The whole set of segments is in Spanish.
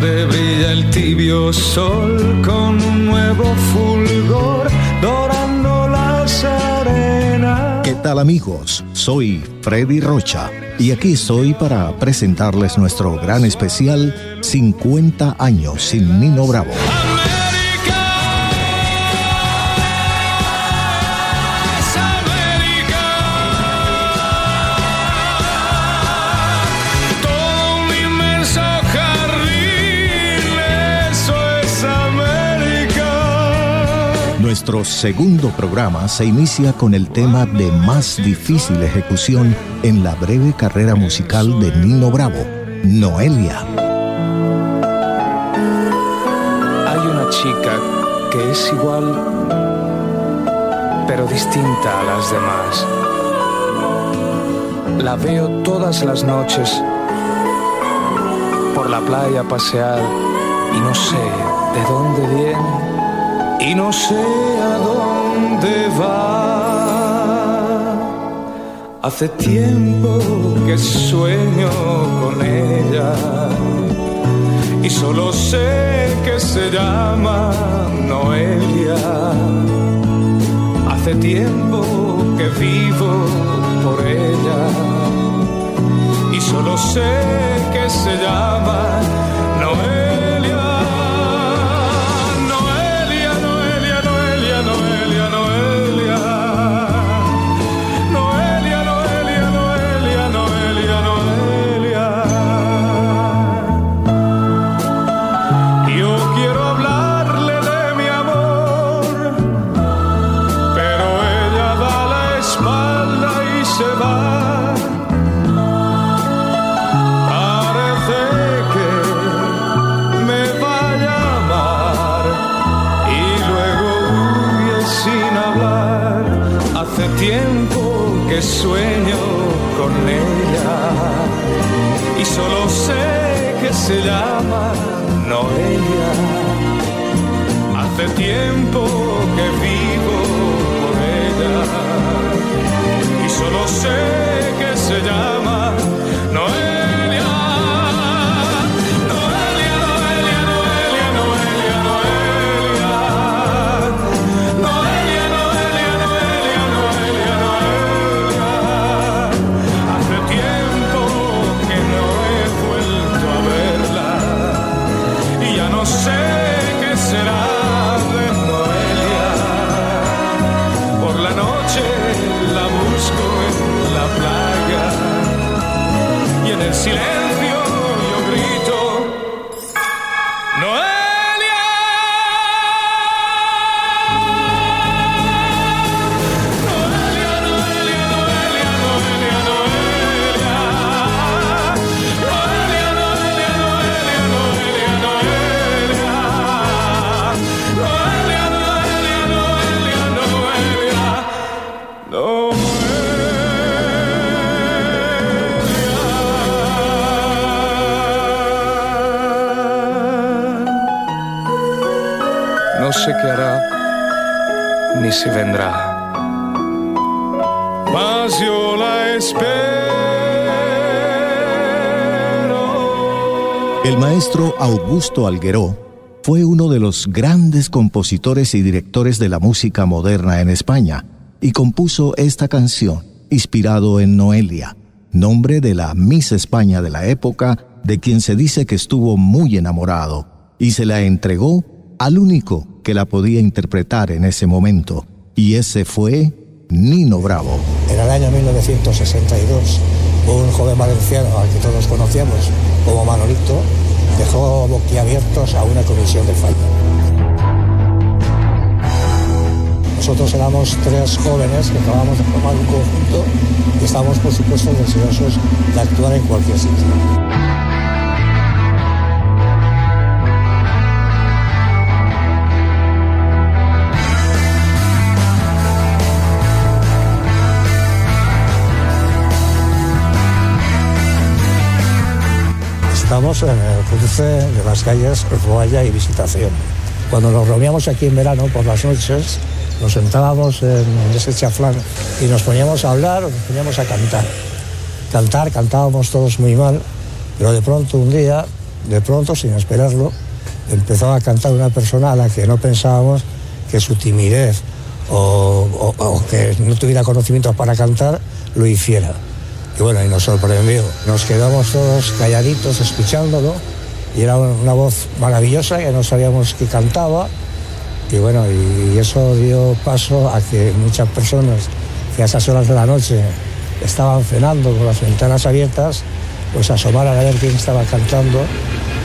donde brilla el tibio sol con un nuevo fulgor dorando las arenas. ¿Qué tal amigos? Soy Freddy Rocha y aquí estoy para presentarles nuestro gran especial 50 años sin Nino Bravo. Nuestro segundo programa se inicia con el tema de más difícil ejecución en la breve carrera musical de Nino Bravo, Noelia. Hay una chica que es igual, pero distinta a las demás. La veo todas las noches por la playa pasear y no sé de dónde viene y no sé a dónde va. Hace tiempo que sueño con ella y solo sé que se llama Noelia. Hace tiempo que vivo por ella y solo sé que se llama se llama Noelia. Hace tiempo que vivo Augusto Algueró fue uno de los grandes compositores y directores de la música moderna en España y compuso esta canción inspirado en Noelia, nombre de la Miss España de la época, de quien se dice que estuvo muy enamorado, y se la entregó al único que la podía interpretar en ese momento, y ese fue Nino Bravo. En el año 1962, un joven valenciano al que todos conocíamos como Manolito dejó boquiabiertos a una comisión de fallo. Nosotros éramos tres jóvenes que acabamos de formar un conjunto y estábamos, por supuesto, deseosos de actuar en cualquier sitio. Estamos en el cruce de las calles Roaya y Visitación. Cuando nos reuníamos aquí en verano por las noches, nos sentábamos en ese chaflán y nos poníamos a hablar o nos poníamos a cantar. Cantar, cantábamos todos muy mal, pero de pronto un día de pronto, sin esperarlo, empezó a cantar una persona a la que no pensábamos que su timidez o, que no tuviera conocimientos para cantar lo hiciera. Y bueno, y nos sorprendió. Nos quedamos todos calladitos escuchándolo y era una voz maravillosa que no sabíamos que cantaba. Y bueno, y eso dio paso a que muchas personas que a esas horas de la noche estaban cenando con las ventanas abiertas, pues asomaran a ver quién estaba cantando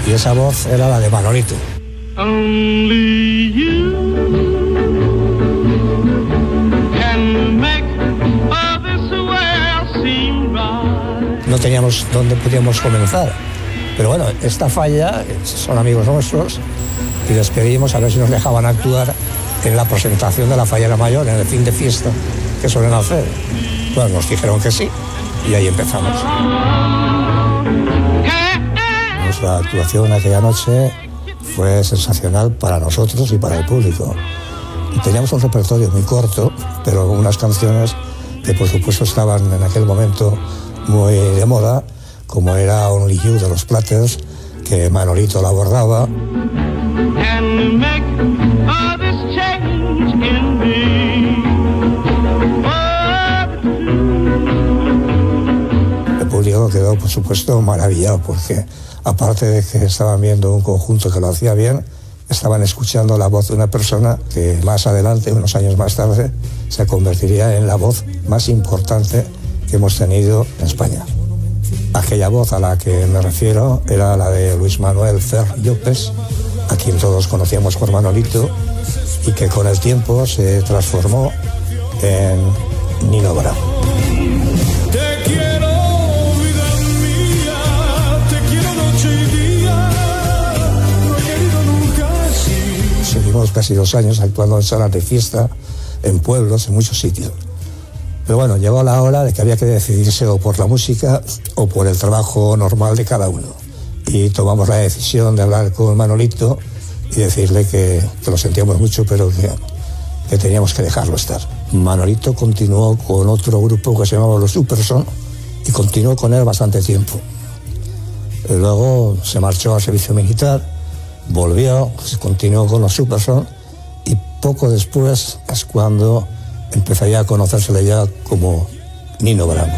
y esa voz era la de Manolito. No teníamos dónde podíamos comenzar. Pero bueno, esta falla son amigos nuestros y les pedimos a ver si nos dejaban actuar en la presentación de la fallera mayor, en el fin de fiesta que suelen hacer. Bueno, nos dijeron que sí y ahí empezamos. Nuestra actuación aquella noche fue sensacional para nosotros y para el público. teníamos un repertorio muy corto, pero unas canciones que por supuesto estaban en aquel momento muy de moda, como era Only You de los Platters, que Manolito la abordaba. El público quedó, por supuesto, maravillado porque aparte de que estaban viendo un conjunto que lo hacía bien, estaban escuchando la voz de una persona que más adelante, unos años más tarde, se convertiría en la voz más importante que hemos tenido en España. Aquella voz a la que me refiero era la de Luis Manuel Fer Llopes, a quien todos conocíamos por Manolito, y que con el tiempo se transformó en Nino Bravo. casi dos años actuando en salas de fiesta, en pueblos, en muchos sitios. Pero bueno, llegó la hora de que había que decidirse o por la música o por el trabajo normal de cada uno. Y tomamos la decisión de hablar con Manolito y decirle que, lo sentíamos mucho, pero que, teníamos que dejarlo estar. Manolito continuó con otro grupo que se llamaba Los Superson y continuó con él bastante tiempo. Luego se marchó al servicio militar volvió, continuó con los Superson y poco después es cuando empezaría a conocérsele ya como Nino Bravo.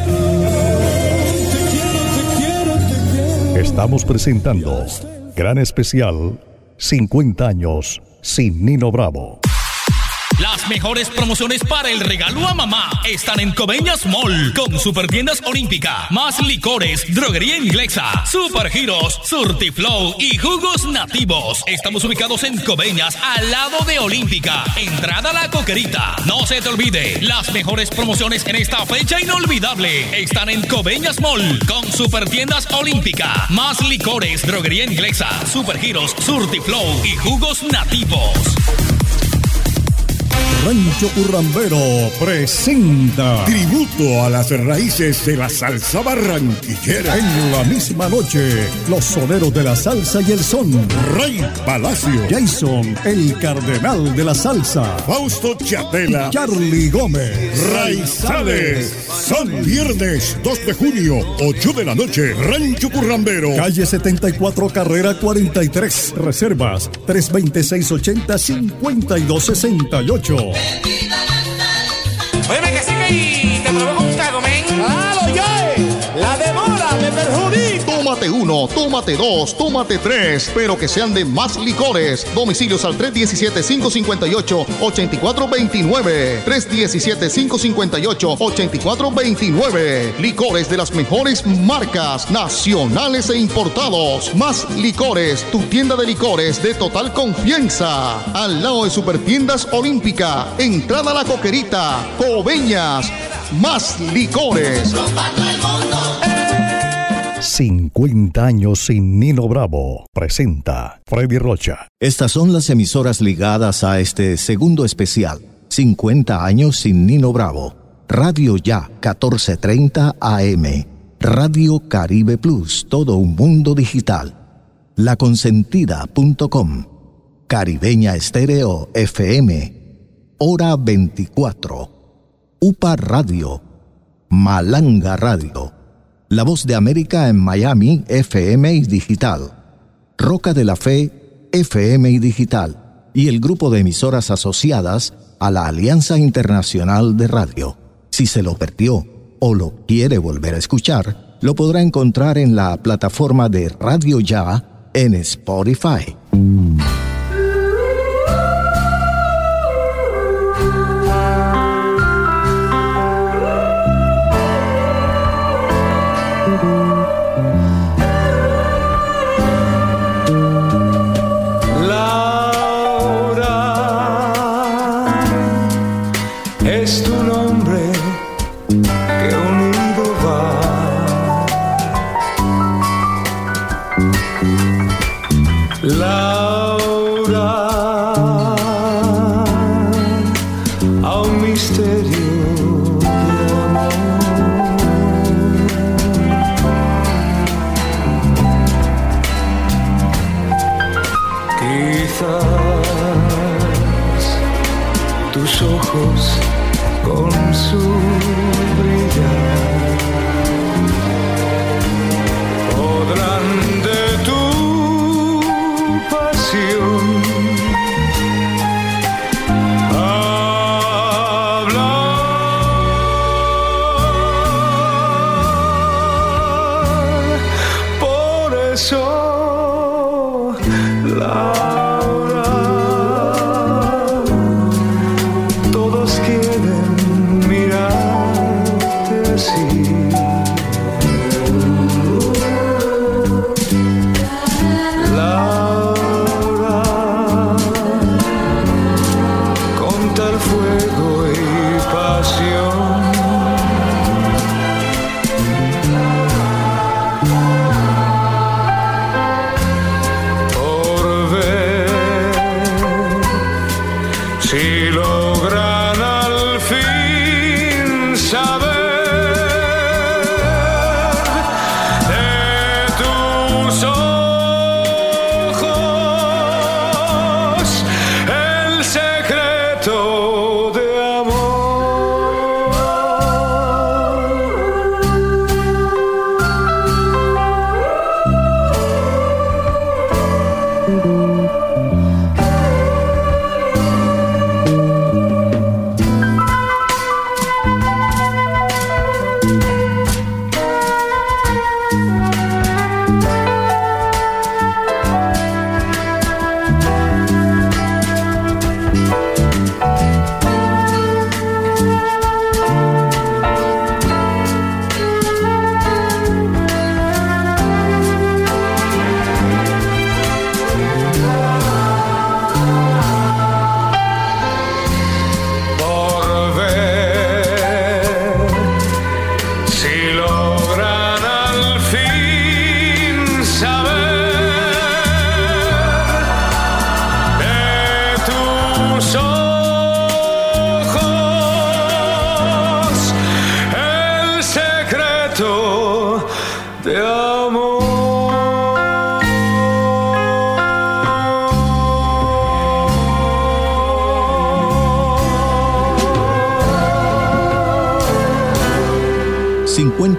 Estamos presentando Gran Especial 50 años sin Nino Bravo. Las mejores promociones para el regalo a mamá están en Coveñas Mall con Supertiendas Olímpica, más licores, droguería inglesa, Supergiros, Surtiflow y jugos nativos. Estamos ubicados en Coveñas, al lado de Olímpica. Entrada a la coquerita. No se te olvide, las mejores promociones en esta fecha inolvidable están en Coveñas Mall con Supertiendas Olímpica, más licores, droguería inglesa, Supergiros, Surtiflow y jugos nativos. Rancho Currambero presenta tributo a las raíces de la salsa barranquillera. En la misma noche, los soneros de la salsa y el son. Rey Palacio, Jason, el cardenal de la salsa. Fausto Chatela, Charlie Gómez, Raizales. Son viernes 2 de junio, 8 de la noche, Rancho Currambero. Calle 74, carrera 43. Reservas 326 80 5268. Bendita Tómate uno, tómate dos, tómate tres, pero que sean de más licores. Domicilios al 317-558-8429. 317-558-8429. Licores de las mejores marcas, nacionales e importados. Más licores, tu tienda de licores de total confianza. Al lado de Supertiendas Olímpica. Entrada a la coquerita. Coveñas. Más licores. 50 años sin Nino Bravo. Presenta Freddy Rocha. Estas son las emisoras ligadas a este segundo especial. 50 años sin Nino Bravo. Radio Ya 1430 AM. Radio Caribe Plus, todo un mundo digital. Laconsentida.com. Caribeña Estéreo FM. Hora 24. UPA Radio. Malanga Radio la Voz de América en Miami, FM y digital. Roca de la Fe, FM y Digital, y el grupo de emisoras asociadas a la Alianza Internacional de Radio. Si se lo perdió o lo quiere volver a escuchar, lo podrá encontrar en la plataforma de Radio Ya en Spotify.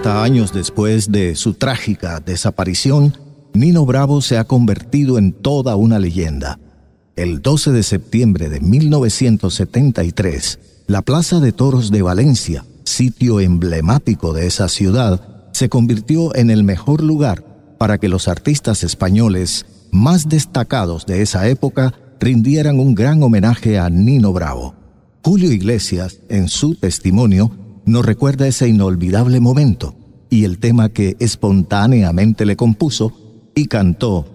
Años después de su trágica desaparición, Nino Bravo se ha convertido en toda una leyenda. El 12 de septiembre de 1973, la Plaza de Toros de Valencia, sitio emblemático de esa ciudad, se convirtió en el mejor lugar para que los artistas españoles más destacados de esa época rindieran un gran homenaje a Nino Bravo. Julio Iglesias, en su testimonio, nos recuerda ese inolvidable momento y el tema que espontáneamente le compuso y cantó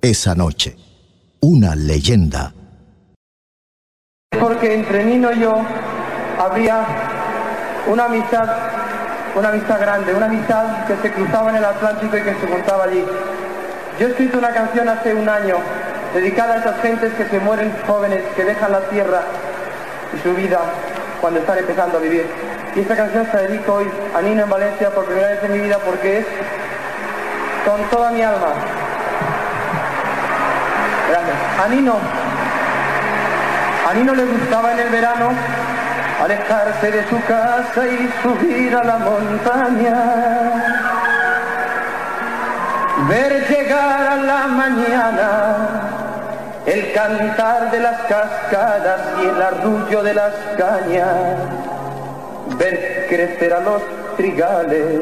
esa noche. Una leyenda. Porque entre Nino y yo había una amistad, una amistad grande, una amistad que se cruzaba en el Atlántico y que se juntaba allí. Yo he escrito una canción hace un año dedicada a esas gentes que se mueren jóvenes, que dejan la tierra y su vida cuando están empezando a vivir. Y esta canción se dedico hoy a Nino en Valencia por primera vez en mi vida porque es con toda mi alma. Gracias. A Nino, a Nino le gustaba en el verano alejarse de su casa y subir a la montaña. ver llegar a la mañana el cantar de las cascadas y el arrullo de las cañas, ver crecer a los trigales,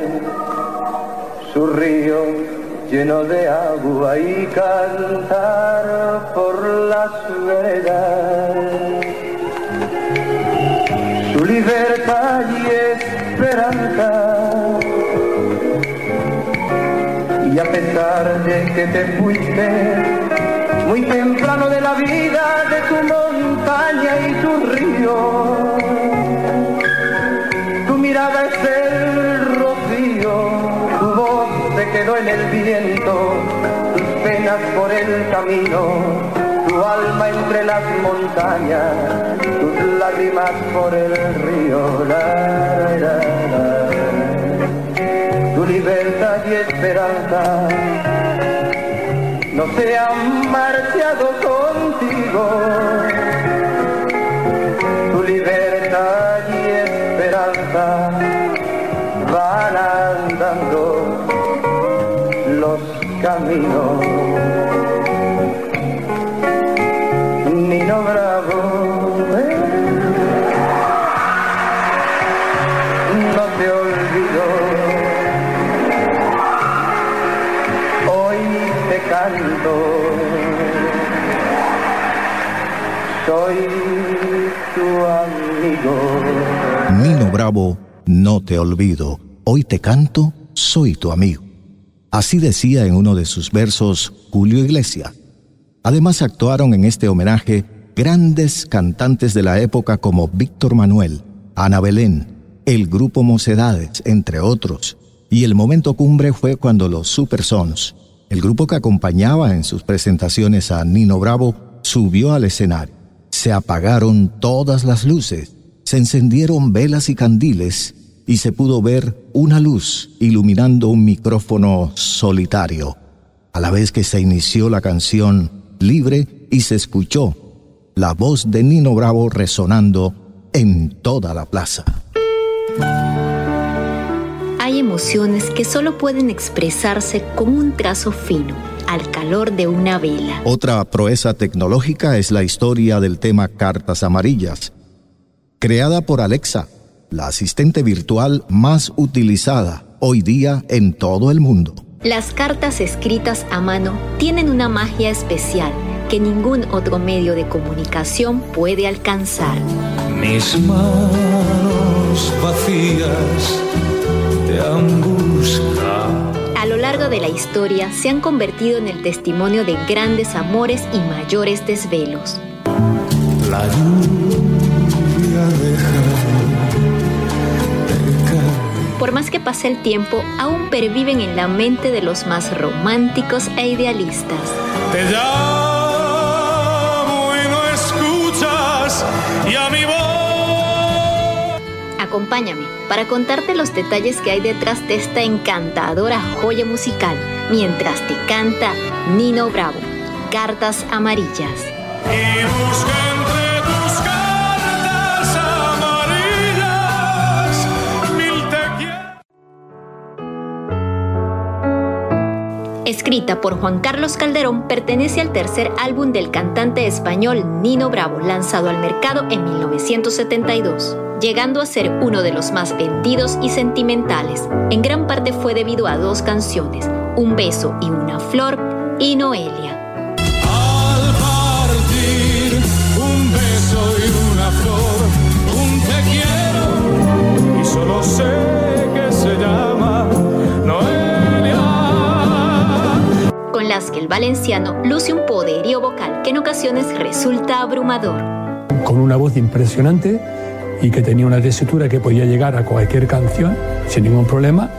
su río lleno de agua y cantar por las veredas. Su libertad y esperanza. Y a pesar de que te fuiste muy temprano de la vida, de tu montaña y tu río, mirada es el rocío, tu voz se quedó en el viento, tus penas por el camino, tu alma entre las montañas, tus lágrimas por el río. La, la, tu libertad y esperanza no se han marchado contigo. Van andando los caminos. Bravo, no te olvido. Hoy te canto, soy tu amigo. Así decía en uno de sus versos Julio Iglesias. Además actuaron en este homenaje grandes cantantes de la época como Víctor Manuel, Ana Belén, el grupo Mocedades, entre otros. Y el momento cumbre fue cuando los Super Sons, el grupo que acompañaba en sus presentaciones a Nino Bravo, subió al escenario. Se apagaron todas las luces, se encendieron velas y candiles y se pudo ver una luz iluminando un micrófono solitario, a la vez que se inició la canción Libre y se escuchó la voz de Nino Bravo resonando en toda la plaza. Hay emociones que solo pueden expresarse con un trazo fino, al calor de una vela. Otra proeza tecnológica es la historia del tema Cartas Amarillas, creada por Alexa, la asistente virtual más utilizada hoy día en todo el mundo. Las cartas escritas a mano tienen una magia especial que ningún otro medio de comunicación puede alcanzar. Mis manos vacías te han buscado. A lo largo de la historia se han convertido en el testimonio de grandes amores y mayores desvelos. La caer. Por más que pase el tiempo, aún perviven en la mente de los más románticos e idealistas. Te llamo y no escuchas y a mi voz. Acompáñame para contarte los detalles que hay detrás de esta encantadora joya musical, mientras te canta Nino Bravo, Cartas Amarillas. Y Escrita por Juan Carlos Calderón, pertenece al tercer álbum del cantante español Nino Bravo, lanzado al mercado en 1972, llegando a ser uno de los más vendidos y sentimentales. En gran parte fue debido a dos canciones, Un beso y una flor y Noelia. Al partir un beso y una flor, un te quiero y solo sé que el valenciano luce un poderío vocal que en ocasiones resulta abrumador. con una voz impresionante y que tenía una tesitura que podía llegar a cualquier canción sin ningún problema.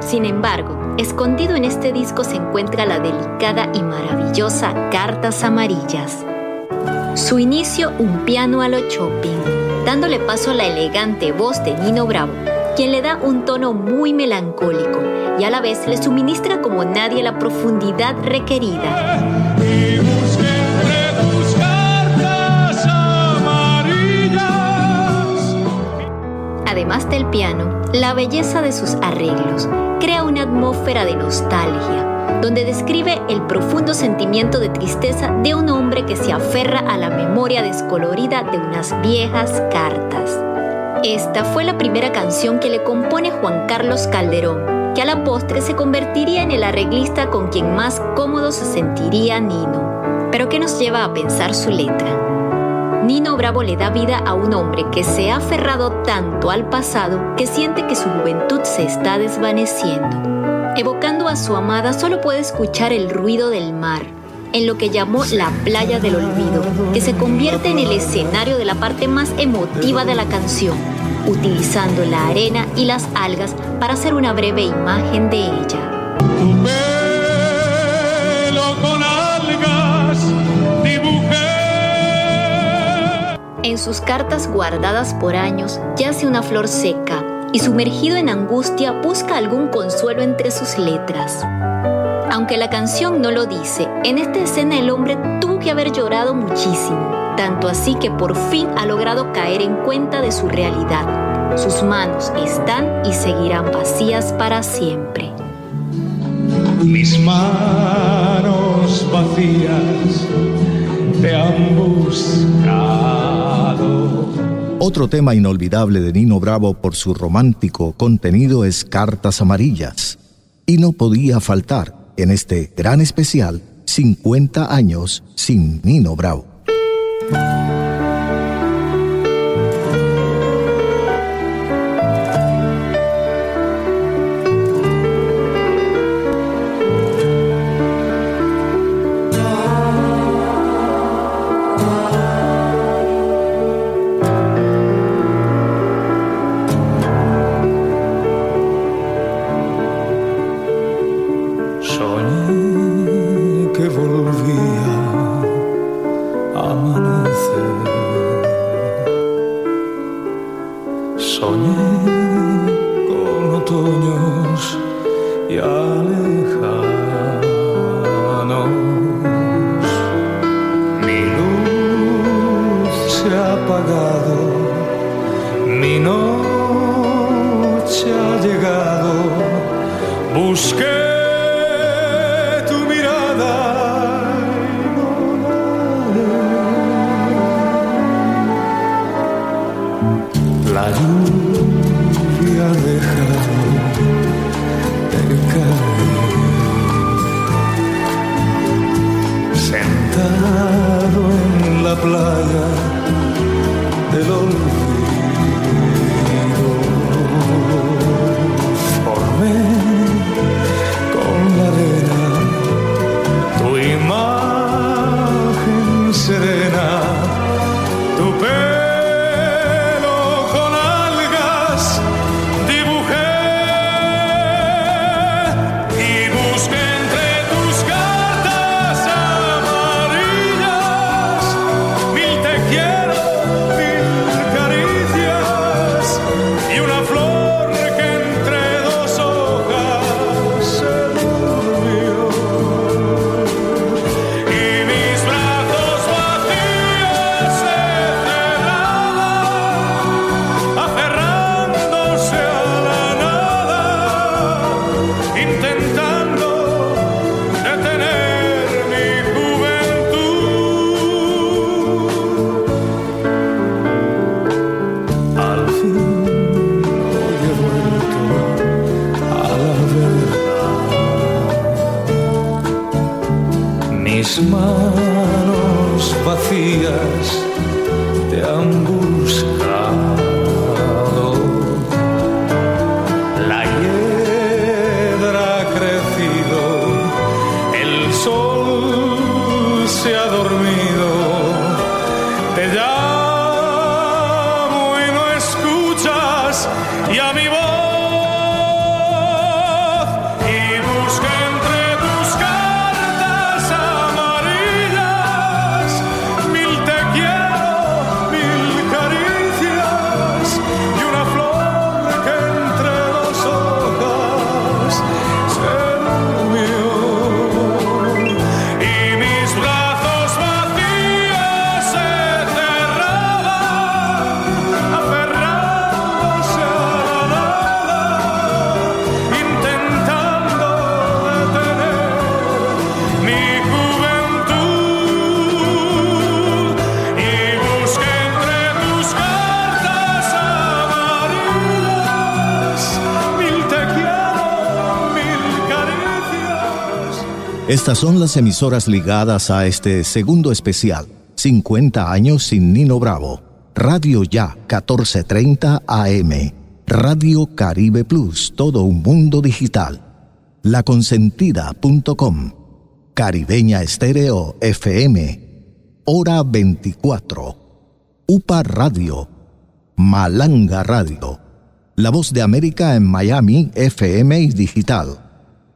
Sin embargo, escondido en este disco se encuentra la delicada y maravillosa Cartas Amarillas. Su inicio, un piano a lo Chopin, dándole paso a la elegante voz de Nino Bravo, quien le da un tono muy melancólico y a la vez le suministra como nadie la profundidad requerida. Además del piano, la belleza de sus arreglos crea una atmósfera de nostalgia, donde describe el profundo sentimiento de tristeza de un hombre que se aferra a la memoria descolorida de unas viejas cartas. Esta fue la primera canción que le compone Juan Carlos Calderón, que a la postre se convertiría en el arreglista con quien más cómodo se sentiría Nino. Pero ¿qué nos lleva a pensar su letra? Nino Bravo le da vida a un hombre que se ha aferrado tanto al pasado que siente que su juventud se está desvaneciendo. Evocando a su amada solo puede escuchar el ruido del mar, en lo que llamó la playa del olvido, que se convierte en el escenario de la parte más emotiva de la canción, utilizando la arena y las algas para hacer una breve imagen de ella. En sus cartas guardadas por años yace una flor seca y sumergido en angustia busca algún consuelo entre sus letras. Aunque la canción no lo dice, en esta escena el hombre tuvo que haber llorado muchísimo, tanto así que por fin ha logrado caer en cuenta de su realidad. Sus manos están y seguirán vacías para siempre. Mis manos vacías te han otro tema inolvidable de Nino Bravo por su romántico contenido es Cartas Amarillas. Y no podía faltar en este gran especial 50 años sin Nino Bravo. Estas son las emisoras ligadas a este segundo especial, 50 años sin Nino Bravo. Radio Ya 1430 AM. Radio Caribe Plus, todo un mundo digital. Laconsentida.com. Caribeña Estéreo FM. Hora 24. UPA Radio. Malanga Radio. La Voz de América en Miami, FM y Digital.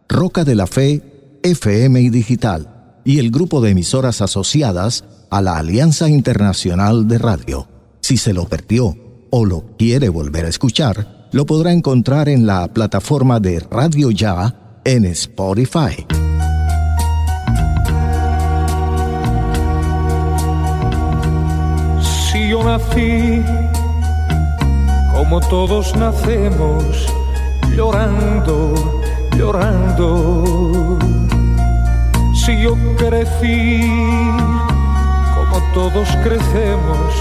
Roca de la Fe, FM y Digital. Y el grupo de emisoras asociadas a la Alianza Internacional de Radio. Si se lo perdió o lo quiere volver a escuchar, lo podrá encontrar en la plataforma de Radio Ya en Spotify. Si yo nací como todos nacemos, llorando, llorando. Si yo crecí como todos crecemos,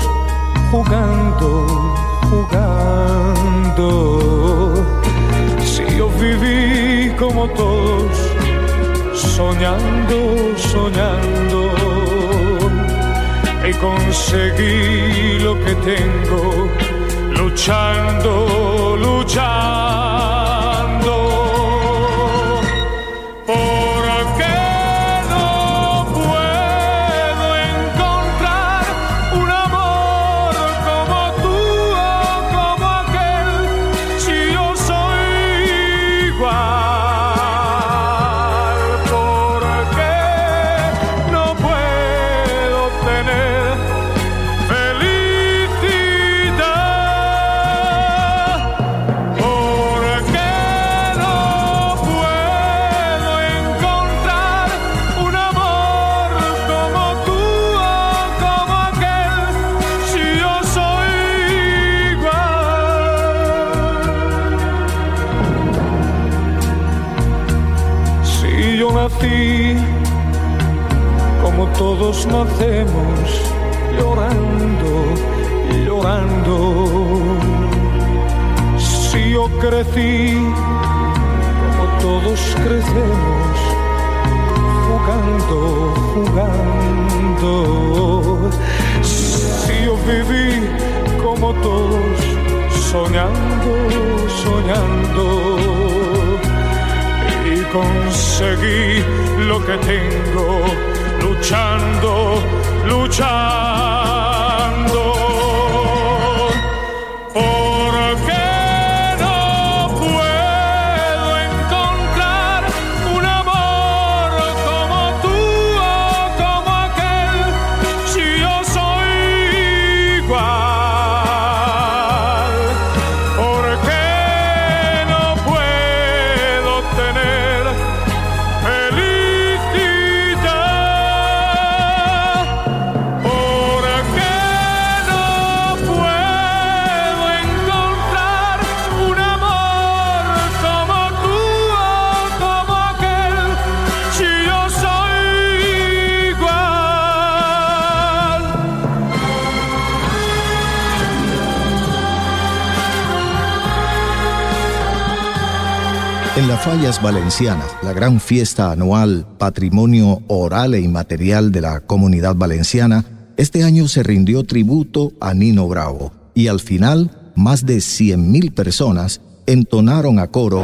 jugando, jugando. Si yo viví como todos, soñando, soñando. Y conseguí lo que tengo, luchando, luchando. Nacemos llorando, llorando. Si yo crecí como todos crecemos, jugando, jugando. Si yo viví como todos, soñando, soñando. Y conseguí lo que tengo luchando, luchando. Fallas Valencianas, la gran fiesta anual, patrimonio oral e inmaterial de la comunidad valenciana, este año se rindió tributo a Nino Bravo y al final más de 100.000 personas entonaron a coro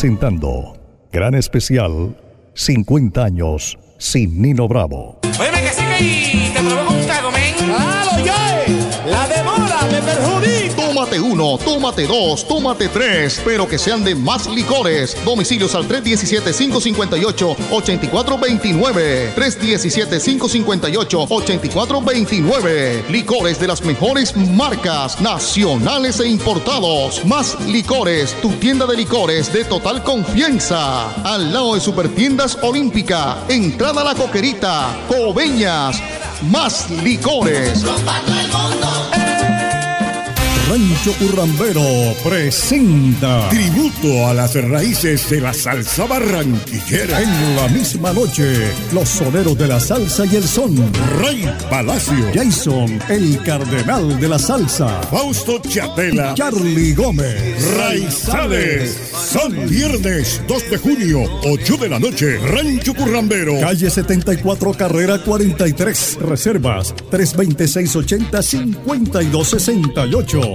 Presentando Gran Especial 50 años sin Nino Bravo. Óyeme que sigue y te provoca un trago, men. ¡Claro, yo! La demora me perjudica. Tómate uno, tómate dos, tómate tres, pero que sean de más licores. Domicilios al 317-558-8429. 317-558-8429. Licores de las mejores marcas, nacionales e importados. Más licores, tu tienda de licores de total confianza. Al lado de Supertiendas Olímpica, entrada a la coquerita, Coveñas. Más licores. Rancho Currambero presenta tributo a las raíces de la salsa barranquillera. En la misma noche, los soneros de la salsa y el son. Rey Palacio, Jason, el cardenal de la salsa. Fausto Chatela, Charlie Gómez, Raizales. Son viernes 2 de junio, 8 de la noche. Rancho Currambero, calle 74, carrera 43. Reservas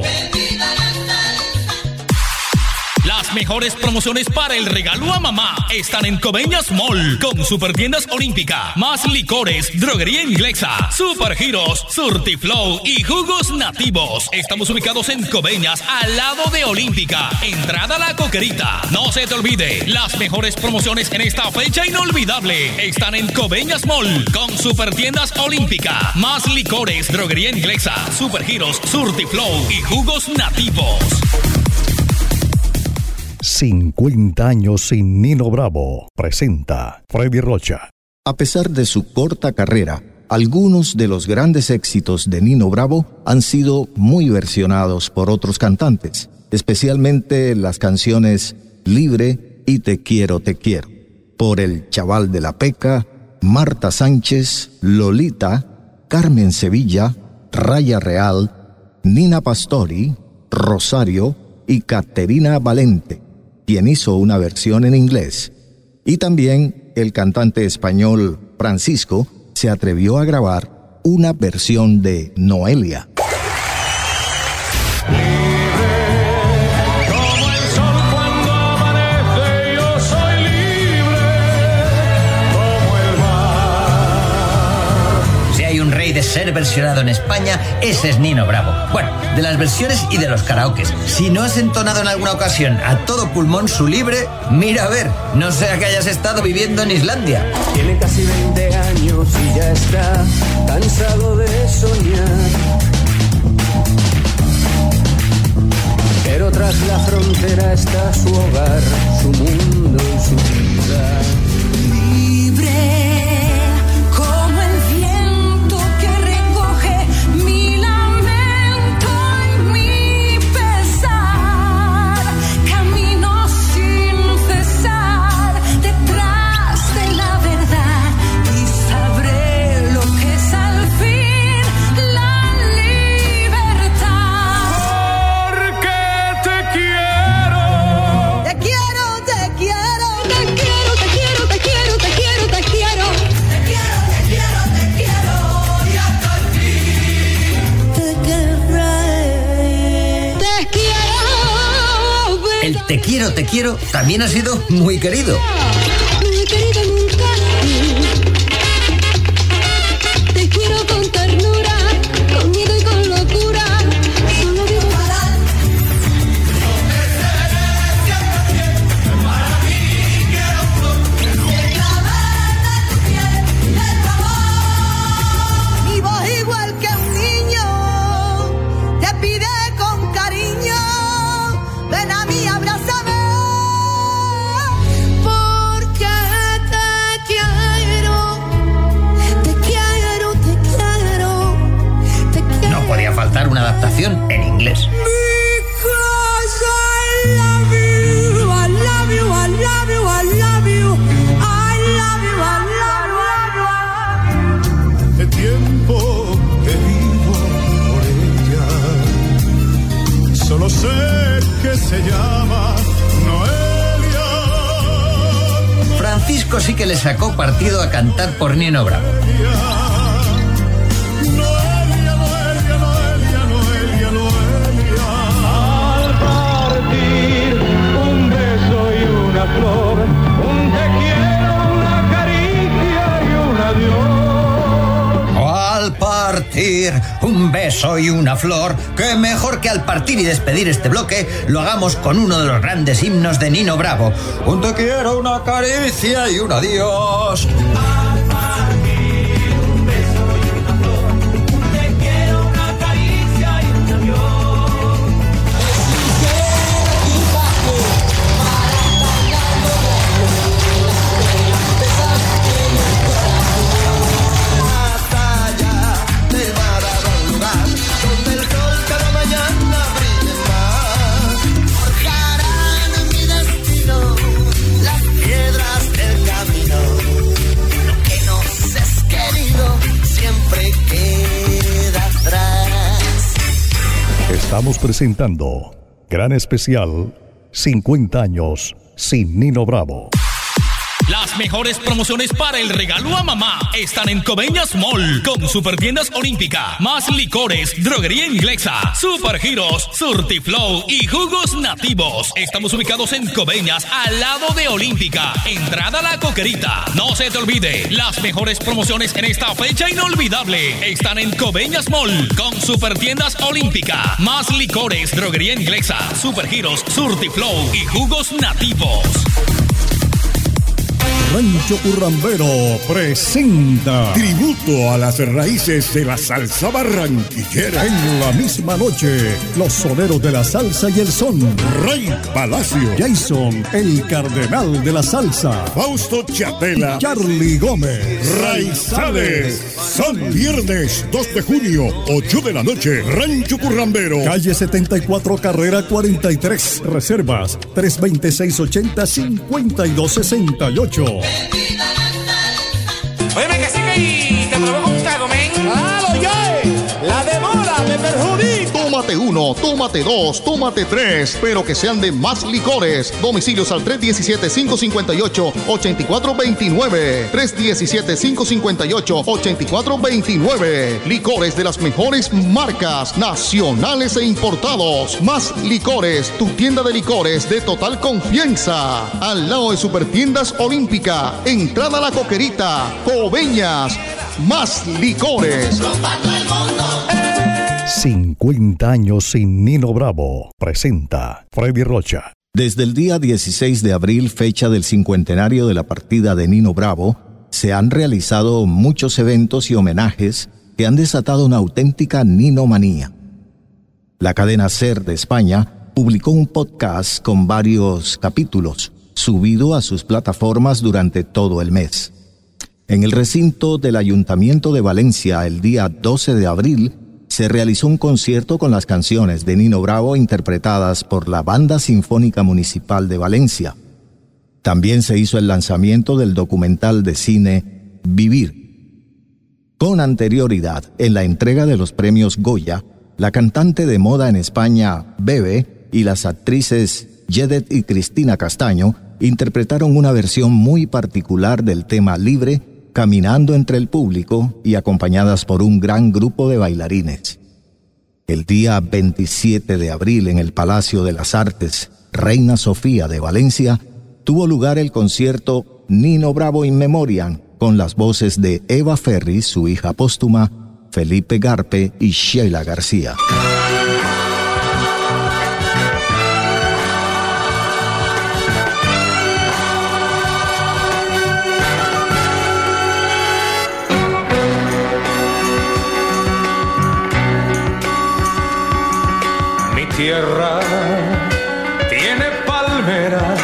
326-80-5268. Las mejores promociones para el regalo a mamá están en Coveñas Mall con Supertiendas Olímpica, más licores, droguería inglesa, supergiros, surtiflow y jugos nativos. Estamos ubicados en Coveñas al lado de Olímpica. Entrada a la coquerita. No se te olvide, las mejores promociones en esta fecha inolvidable están en Coveñas Mall con Supertiendas Olímpica, más licores, droguería inglesa, supergiros, surtiflow y jugos nativos. 50 años sin Nino Bravo. Presenta Freddy Rocha. A pesar de su corta carrera, algunos de los grandes éxitos de Nino Bravo han sido muy versionados por otros cantantes, especialmente las canciones Libre y Te quiero, te quiero, por El Chaval de la Peca, Marta Sánchez, Lolita, Carmen Sevilla, Raya Real, Nina Pastori, Rosario y Caterina Valente, quien hizo una versión en inglés. Y también el cantante español Francisco se atrevió a grabar una versión de Noelia. Si hay un rey de ser versionado en España, ese es Nino Bravo. Bueno, de las versiones y de los karaokes. Si no has entonado en alguna ocasión a todo pulmón su libre, mira a ver, no sea que hayas estado viviendo en Islandia. Tiene casi 20 años y ya está cansado de soñar. Pero tras la frontera está su hogar, su mundo y su Te quiero también ha sido muy querido. Sacó partido a cantar por Nino Bravo. Un beso y una flor, que mejor que al partir y despedir este bloque lo hagamos con uno de los grandes himnos de Nino Bravo. Un te quiero, una caricia y un adiós. Presentando Gran Especial 50 años sin Nino Bravo. Las mejores promociones para el regalo a mamá están en Coveñas Mall con Supertiendas Olímpica, más licores, droguería inglesa, Supergiros, Surtiflow y jugos nativos. Estamos ubicados en Coveñas, al lado de Olímpica. Entrada a la coquerita. No se te olvide, las mejores promociones en esta fecha inolvidable están en Coveñas Mall con Supertiendas Olímpica, más licores, droguería inglesa, Supergiros, Surtiflow y jugos nativos. Rancho Currambero presenta tributo a las raíces de la salsa barranquillera. En la misma noche, los soneros de la salsa y el son. Rey Palacio, Jason, el cardenal de la salsa. Fausto Chapela, Charlie Gómez, Raizales. Son viernes 2 de junio, 8 de la noche, Rancho Currambero. Calle 74, carrera 43. Reservas 326 80 Oye, me cacique y te provoco. Tómate uno, tómate dos, tómate tres, pero que sean de más licores. Domicilios al 317-558-8429. 317-558-8429. Licores de las mejores marcas, nacionales e importados. Más licores, tu tienda de licores de total confianza. Al lado de Supertiendas Olímpica. Entrada a la coquerita. Coveñas. Más licores. 50 años sin Nino Bravo. Presenta Freddy Rocha. Desde el día 16 de abril, fecha del cincuentenario de la partida de Nino Bravo, se han realizado muchos eventos y homenajes que han desatado una auténtica ninomanía. La cadena SER de España publicó un podcast con varios capítulos, subido a sus plataformas durante todo el mes. En el recinto del Ayuntamiento de Valencia, el día 12 de abril, se realizó un concierto con las canciones de Nino Bravo interpretadas por la Banda Sinfónica Municipal de Valencia. También se hizo el lanzamiento del documental de cine Vivir. Con anterioridad, en la entrega de los premios Goya, la cantante de moda en España, Bebe, y las actrices Jedet y Cristina Castaño interpretaron una versión muy particular del tema libre caminando entre el público y acompañadas por un gran grupo de bailarines. El día 27 de abril en el Palacio de las Artes Reina Sofía de Valencia tuvo lugar el concierto Nino Bravo in Memoriam con las voces de Eva Ferris, su hija póstuma, Felipe Garpe y Sheila García. Tierra tiene palmeras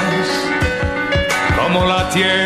como la tierra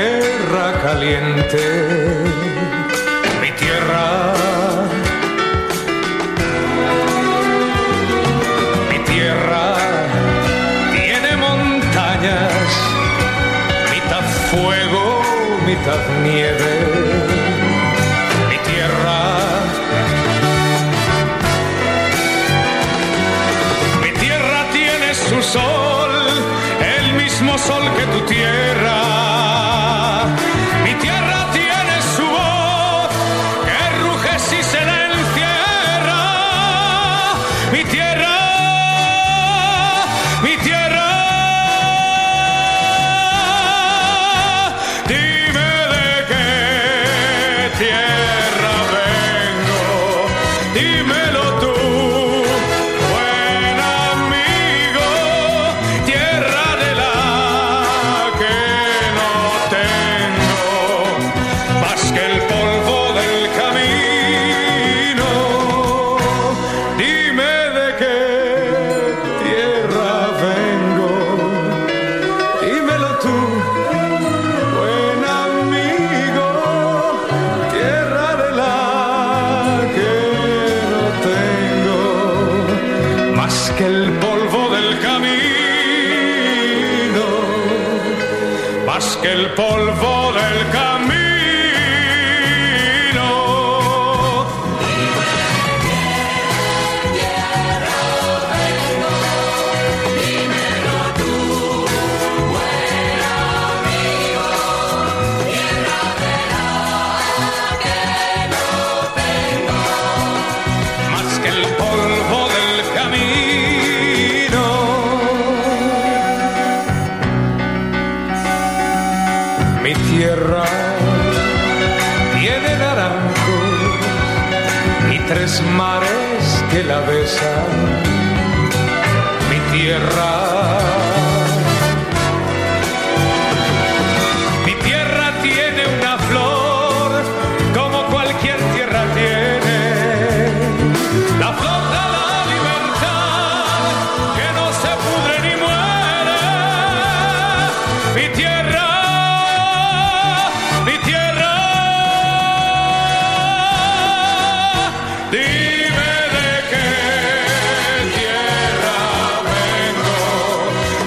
que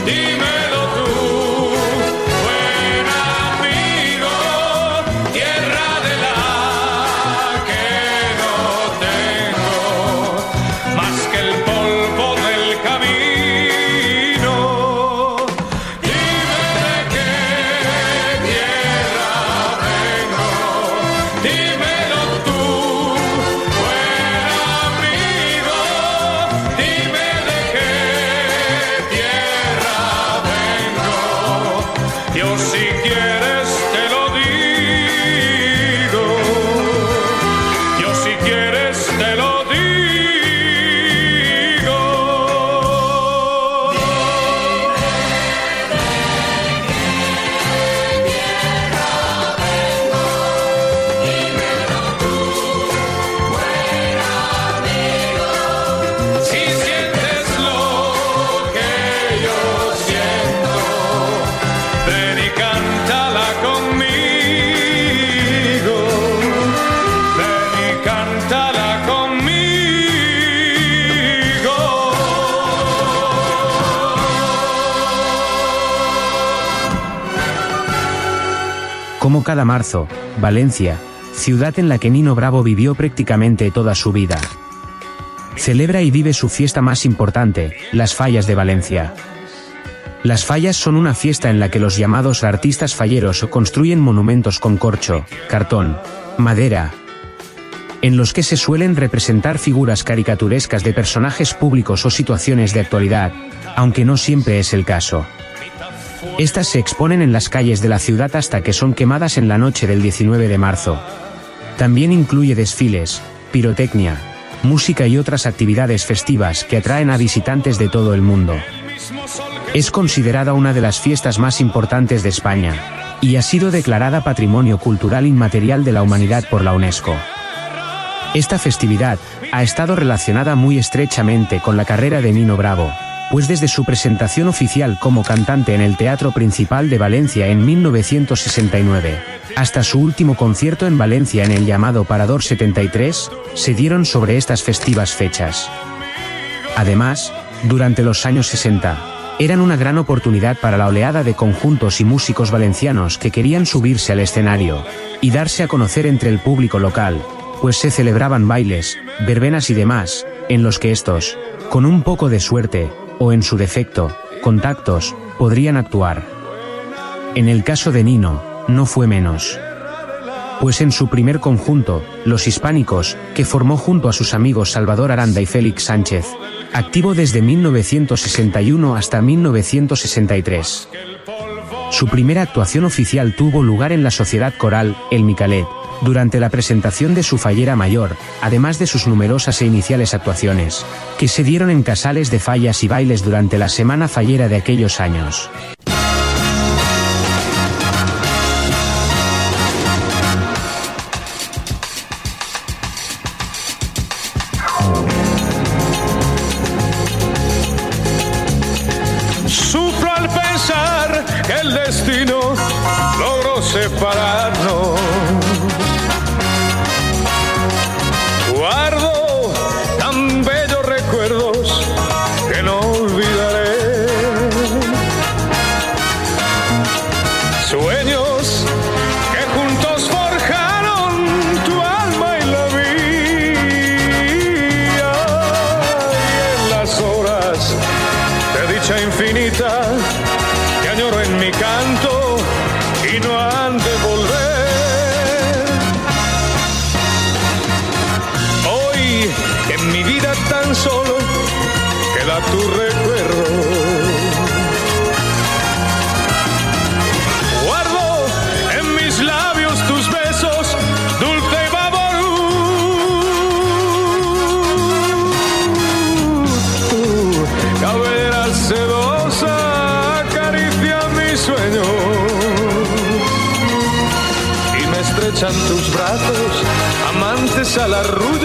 Leave marzo, Valencia, ciudad en la que Nino Bravo vivió prácticamente toda su vida. Celebra y vive su fiesta más importante, las Fallas de Valencia. Las fallas son una fiesta en la que los llamados artistas falleros construyen monumentos con corcho, cartón, madera, en los que se suelen representar figuras caricaturescas de personajes públicos o situaciones de actualidad, aunque no siempre es el caso. Estas se exponen en las calles de la ciudad hasta que son quemadas en la noche del 19 de marzo. También incluye desfiles, pirotecnia, música y otras actividades festivas que atraen a visitantes de todo el mundo. Es considerada una de las fiestas más importantes de España, y ha sido declarada Patrimonio Cultural Inmaterial de la Humanidad por la UNESCO. Esta festividad ha estado relacionada muy estrechamente con la carrera de Nino Bravo, pues desde su presentación oficial como cantante en el Teatro Principal de Valencia en 1969, hasta su último concierto en Valencia en el llamado Parador 73, se dieron sobre estas festivas fechas. Además, durante los años 60, eran una gran oportunidad para la oleada de conjuntos y músicos valencianos que querían subirse al escenario y darse a conocer entre el público local, pues se celebraban bailes, verbenas y demás, en los que estos, con un poco de suerte, o en su defecto, contactos, podrían actuar. En el caso de Nino, no fue menos. Pues en su primer conjunto, Los Hispánicos, que formó junto a sus amigos Salvador Aranda y Félix Sánchez, activo desde 1961 hasta 1963. Su primera actuación oficial tuvo lugar en la Sociedad Coral, El Micalet, durante la presentación de su fallera mayor, además de sus numerosas e iniciales actuaciones, que se dieron en casales de fallas y bailes durante la Semana Fallera de aquellos años. Tu recuerdo. Guardo en mis labios tus besos, dulce y Tu cabellera sedosa acaricia mi sueño. Y me estrechan tus brazos, amantes al arrullo del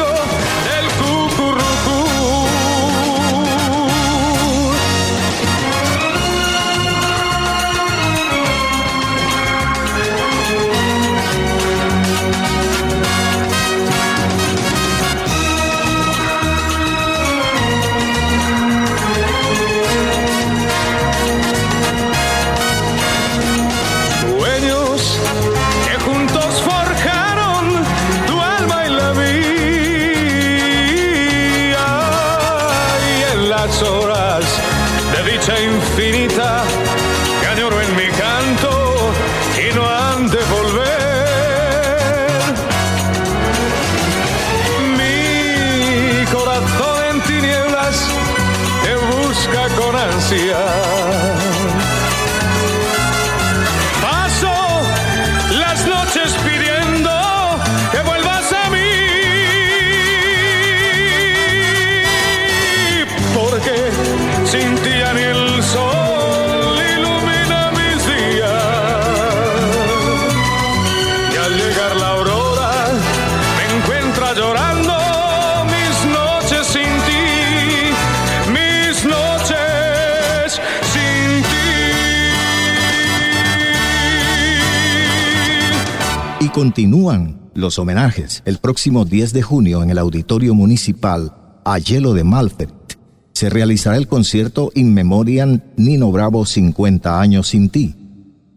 continúan los homenajes el próximo 10 de junio en el Auditorio Municipal a Hielo de Malfert. Se realizará el concierto In Memoriam Nino Bravo 50 años sin ti,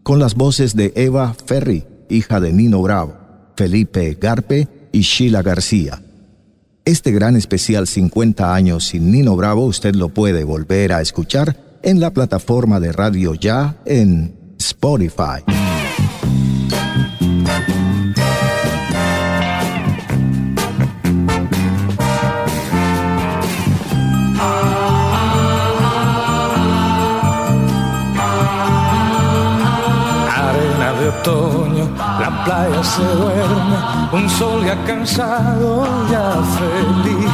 con las voces de Eva Ferri, hija de Nino Bravo, Felipe Garpe y Sheila García. Este gran especial 50 años sin Nino Bravo usted lo puede volver a escuchar en la plataforma de Radio Ya en Spotify. Otoño, la playa se duerme, un sol ya cansado, ya feliz.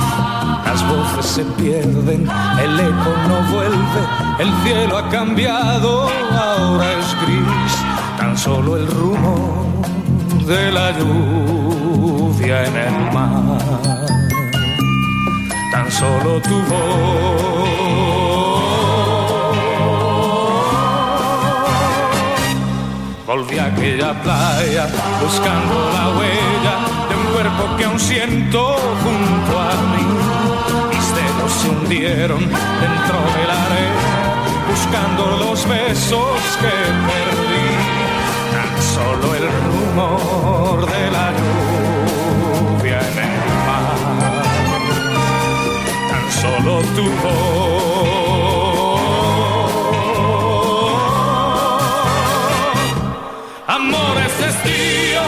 Las voces se pierden, el eco no vuelve, el cielo ha cambiado, ahora es gris, tan solo el rumor de la lluvia en el mar, tan solo tu voz. Volví a aquella playa buscando la huella de un cuerpo que aún siento junto a mí. Mis dedos se hundieron dentro de la arena, buscando los besos que perdí. Solo el rumor de la lluvia en el mar. Tan solo tu voz. De estío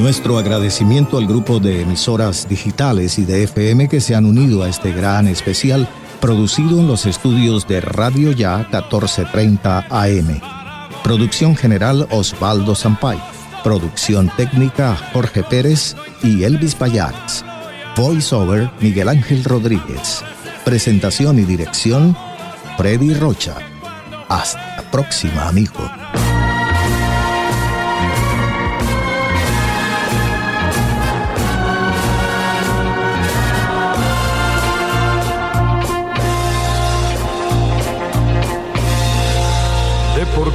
Nuestro agradecimiento al grupo de emisoras digitales y de FM que se han unido a este gran especial producido en los estudios de Radio Ya 1430 AM. Producción general Osvaldo Sampay. Producción técnica Jorge Pérez y Elvis Payares. Voice over Miguel Ángel Rodríguez. Presentación y dirección Freddy Rocha. Hasta la próxima, amigo.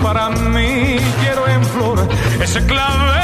para mí quiero en flor ese clavel